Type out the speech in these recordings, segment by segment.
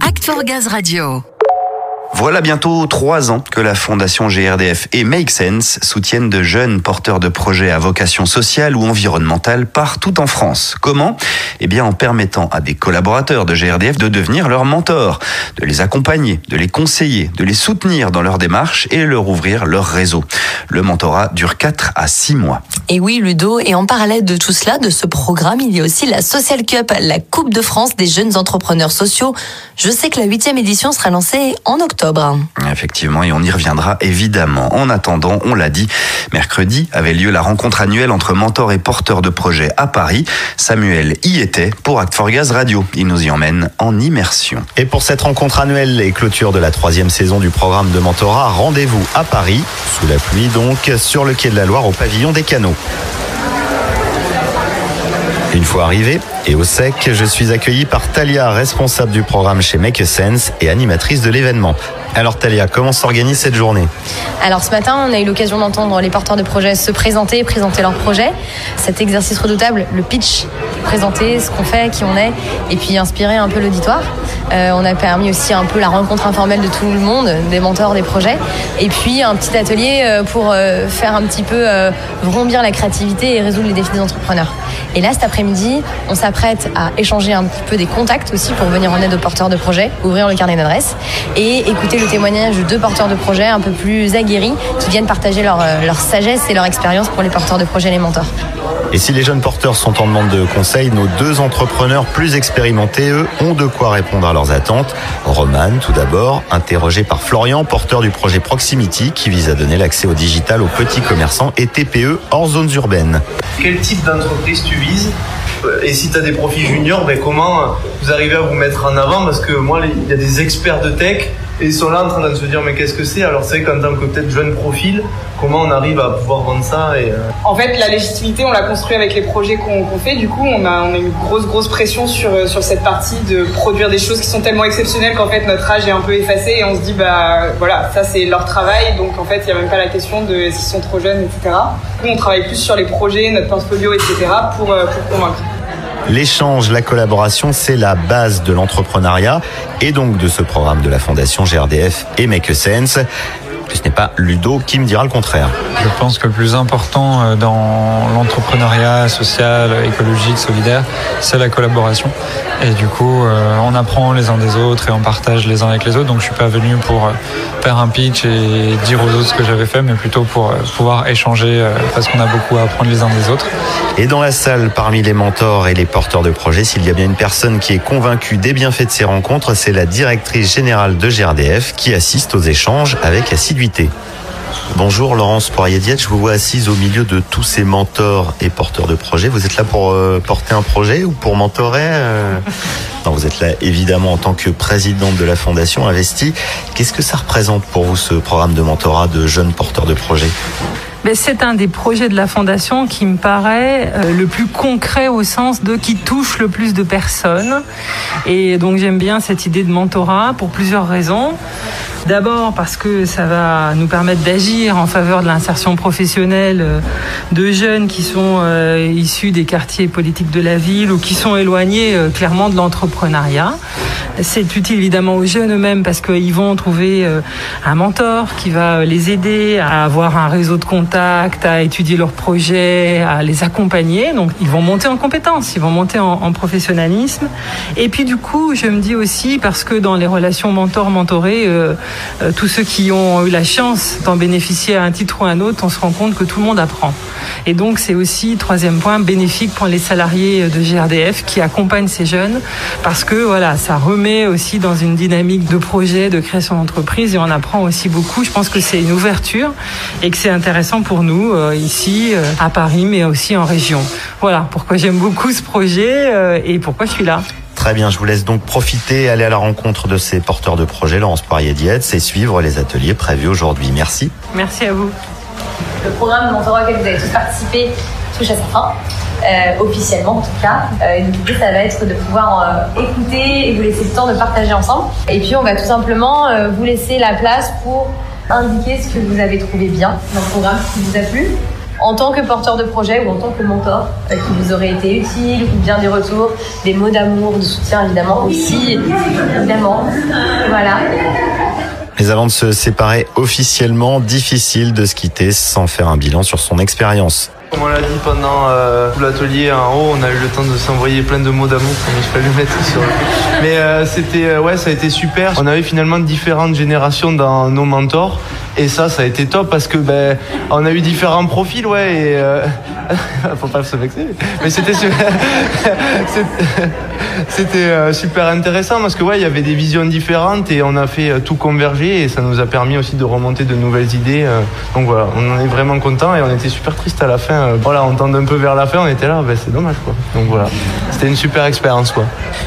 Act for Gaz Radio. Voilà bientôt trois ans que la Fondation GRDF et Make Sense soutiennent de jeunes porteurs de projets à vocation sociale ou environnementale partout en France. Comment? Eh bien en permettant à des collaborateurs de GRDF de devenir leurs mentors, de les accompagner, de les conseiller, de les soutenir dans leur démarche et leur ouvrir leur réseau. Le mentorat dure 4 à 6 mois. Et oui, Ludo, et en parallèle de tout cela, de ce programme, il y a aussi la Social Cup, la Coupe de France des jeunes entrepreneurs sociaux. Je sais que la huitième édition sera lancée en octobre. Effectivement, et on y reviendra évidemment. En attendant, on l'a dit, mercredi avait lieu la rencontre annuelle entre mentors et porteurs de projets à Paris. Samuel y était pour Act for Gaz Radio. Il nous y emmène en immersion. Et pour cette rencontre annuelle et clôture de la troisième saison du programme de mentorat, rendez-vous à Paris, sous la pluie donc, sur le quai de la Loire au pavillon des canaux. Une fois arrivé et au sec, je suis accueilli par Talia, responsable du programme chez Make a Sense et animatrice de l'événement. Alors Talia, comment s'organise cette journée? Alors ce matin, on a eu l'occasion d'entendre les porteurs de projets se présenter, présenter leurs projets. Cet exercice redoutable, le pitch, présenter ce qu'on fait, qui on est, et puis inspirer un peu l'auditoire. Euh, on a permis aussi un peu la rencontre informelle de tout le monde, des mentors, des projets, et puis un petit atelier euh, pour euh, faire un petit peu vrombir la créativité et résoudre les défis des entrepreneurs. Et là, cet après-midi, on s'apprête à échanger un petit peu des contacts aussi pour venir en aide aux porteurs de projets, ouvrir le carnet d'adresses et écouter le témoignage de deux porteurs de projets un peu plus aguerris qui viennent partager leur, leur sagesse et leur expérience pour les porteurs de projets et les mentors. Et si les jeunes porteurs sont en demande de conseils, nos deux entrepreneurs plus expérimentés, eux, ont de quoi répondre à leurs attentes. Roman, tout d'abord, interrogé par Florian, porteur du projet Proximity, qui vise à donner l'accès au digital aux petits commerçants et TPE hors zones urbaines. Quel type d'entreprise tu vises et si tu as des profils juniors, ben comment vous arrivez à vous mettre en avant? Parce que moi, il y a des experts de tech et ils sont là en train de se dire mais qu'est-ce que c'est? Alors c'est qu'en tant que peut-être jeune profil, comment on arrive à pouvoir vendre ça et, euh, En fait, la légitimité, on l'a construit avec les projets qu'on fait. Du coup, on a, on a une grosse, grosse pression sur, euh, sur cette partie de produire des choses qui sont tellement exceptionnelles qu'en fait notre âge est un peu effacé et on se dit bah voilà, ça c'est leur travail. Donc en fait, il n'y a même pas la question de s'ils sont trop jeunes, etc. Nous, on travaille plus sur les projets, notre portfolio, etc. pour, euh, pour convaincre. L'échange, la collaboration, c'est la base de l'entrepreneuriat et donc de ce programme de la Fondation GRDF et Make a Sense. Ce n'est pas Ludo qui me dira le contraire. Je pense que le plus important euh, dans l'entrepreneuriat social, écologique, solidaire, c'est la collaboration. Et du coup, euh, on apprend les uns des autres et on partage les uns avec les autres. Donc je suis pas venu pour euh, faire un pitch et dire aux autres ce que j'avais fait, mais plutôt pour pouvoir échanger parce qu'on a beaucoup à apprendre les uns des autres. Et dans la salle, parmi les mentors et les porteurs de projets, s'il y a bien une personne qui est convaincue des bienfaits de ces rencontres, c'est la directrice générale de GRDF qui assiste aux échanges avec Bonjour Laurence Poirier-Diette, je vous vois assise au milieu de tous ces mentors et porteurs de projets. Vous êtes là pour euh, porter un projet ou pour mentorer euh Vous êtes là évidemment en tant que présidente de la Fondation Investi. Qu'est-ce que ça représente pour vous ce programme de mentorat de jeunes porteurs de projets? C'est un des projets de la Fondation qui me paraît euh, le plus concret au sens de qui touche le plus de personnes. Et donc j'aime bien cette idée de mentorat pour plusieurs raisons. D'abord parce que ça va nous permettre d'agir en faveur de l'insertion professionnelle euh, de jeunes qui sont euh, issus des quartiers politiques de la ville ou qui sont éloignés euh, clairement de l'entrepreneuriat. C'est utile évidemment aux jeunes eux-mêmes parce qu'ils vont trouver un mentor qui va les aider à avoir un réseau de contacts, à étudier leurs projets, à les accompagner. Donc ils vont monter en compétences, ils vont monter en, en professionnalisme. Et puis du coup, je me dis aussi parce que dans les relations mentor-mentoré, euh, tous ceux qui ont eu la chance d'en bénéficier à un titre ou à un autre, on se rend compte que tout le monde apprend. Et donc c'est aussi, troisième point, bénéfique pour les salariés de GRDF qui accompagnent ces jeunes parce que voilà, ça remet aussi dans une dynamique de projet, de création d'entreprise et on apprend aussi beaucoup. Je pense que c'est une ouverture et que c'est intéressant pour nous euh, ici euh, à Paris mais aussi en région. Voilà pourquoi j'aime beaucoup ce projet et pourquoi je suis là. Très bien, je vous laisse donc profiter, aller à la rencontre de ces porteurs de projets, Laurence Poirier-Dietz, et suivre les ateliers prévus aujourd'hui. Merci. Merci à vous. Le programme de mentorat auquel vous avez tous participé touche à sa fin. Euh, officiellement en tout cas. Euh, l'idée, ça va être de pouvoir euh, écouter et vous laisser le temps de partager ensemble. Et puis, on va tout simplement euh, vous laisser la place pour indiquer ce que vous avez trouvé bien dans le programme, ce qui vous a plu, en tant que porteur de projet ou en tant que mentor qui vous aurait été utile ou bien des retours, des mots d'amour, de soutien évidemment aussi, évidemment. Voilà. Mais avant de se séparer officiellement, difficile de se quitter sans faire un bilan sur son expérience. Comme on l'a dit pendant euh, l'atelier en haut, on a eu le temps de s'envoyer plein de mots d'amour, comme je le mettre sur le... Mais euh, c'était, euh, ouais, ça a été super. On avait finalement différentes générations dans nos mentors. Et ça, ça a été top parce que ben, on a eu différents profils, ouais. Et euh... faut pas se vexer. Mais c'était super, c'était super intéressant parce que ouais, il y avait des visions différentes et on a fait tout converger et ça nous a permis aussi de remonter de nouvelles idées. Donc voilà, on en est vraiment content et on était super triste à la fin. Euh, Voilà, on tend un peu vers la fin, on était là, ben, c'est dommage quoi. Donc voilà, c'était une super expérience quoi.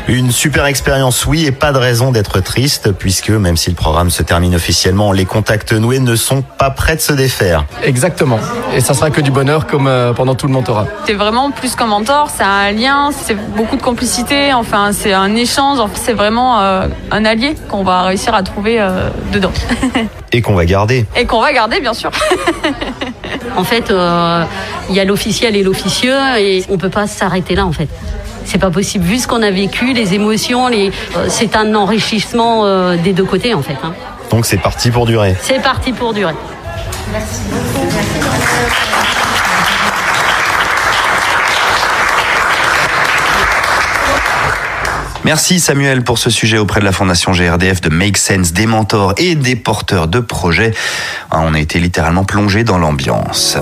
Une super expérience, oui, et pas de raison d'être triste, puisque même si le programme se termine officiellement, les contacts noués ne sont pas prêts de se défaire. Exactement. Et ça sera que du bonheur comme euh, pendant tout le mentorat. C'est vraiment plus qu'un mentor, c'est un lien, c'est beaucoup de complicité, enfin c'est un échange, enfin, c'est vraiment euh, un allié qu'on va réussir à trouver euh, dedans. Et qu'on va garder. Et qu'on va garder bien sûr. En fait, euh, il y a l'officiel et l'officieux et on peut pas s'arrêter là en fait. C'est pas possible. Vu ce qu'on a vécu, les émotions, les, euh, c'est un enrichissement euh, des deux côtés en fait. hein. Donc c'est parti pour durer. C'est parti pour durer. Merci Samuel pour ce sujet auprès de la Fondation GRDF de Make Sense, des mentors et des porteurs de projets. On a été littéralement plongé dans l'ambiance.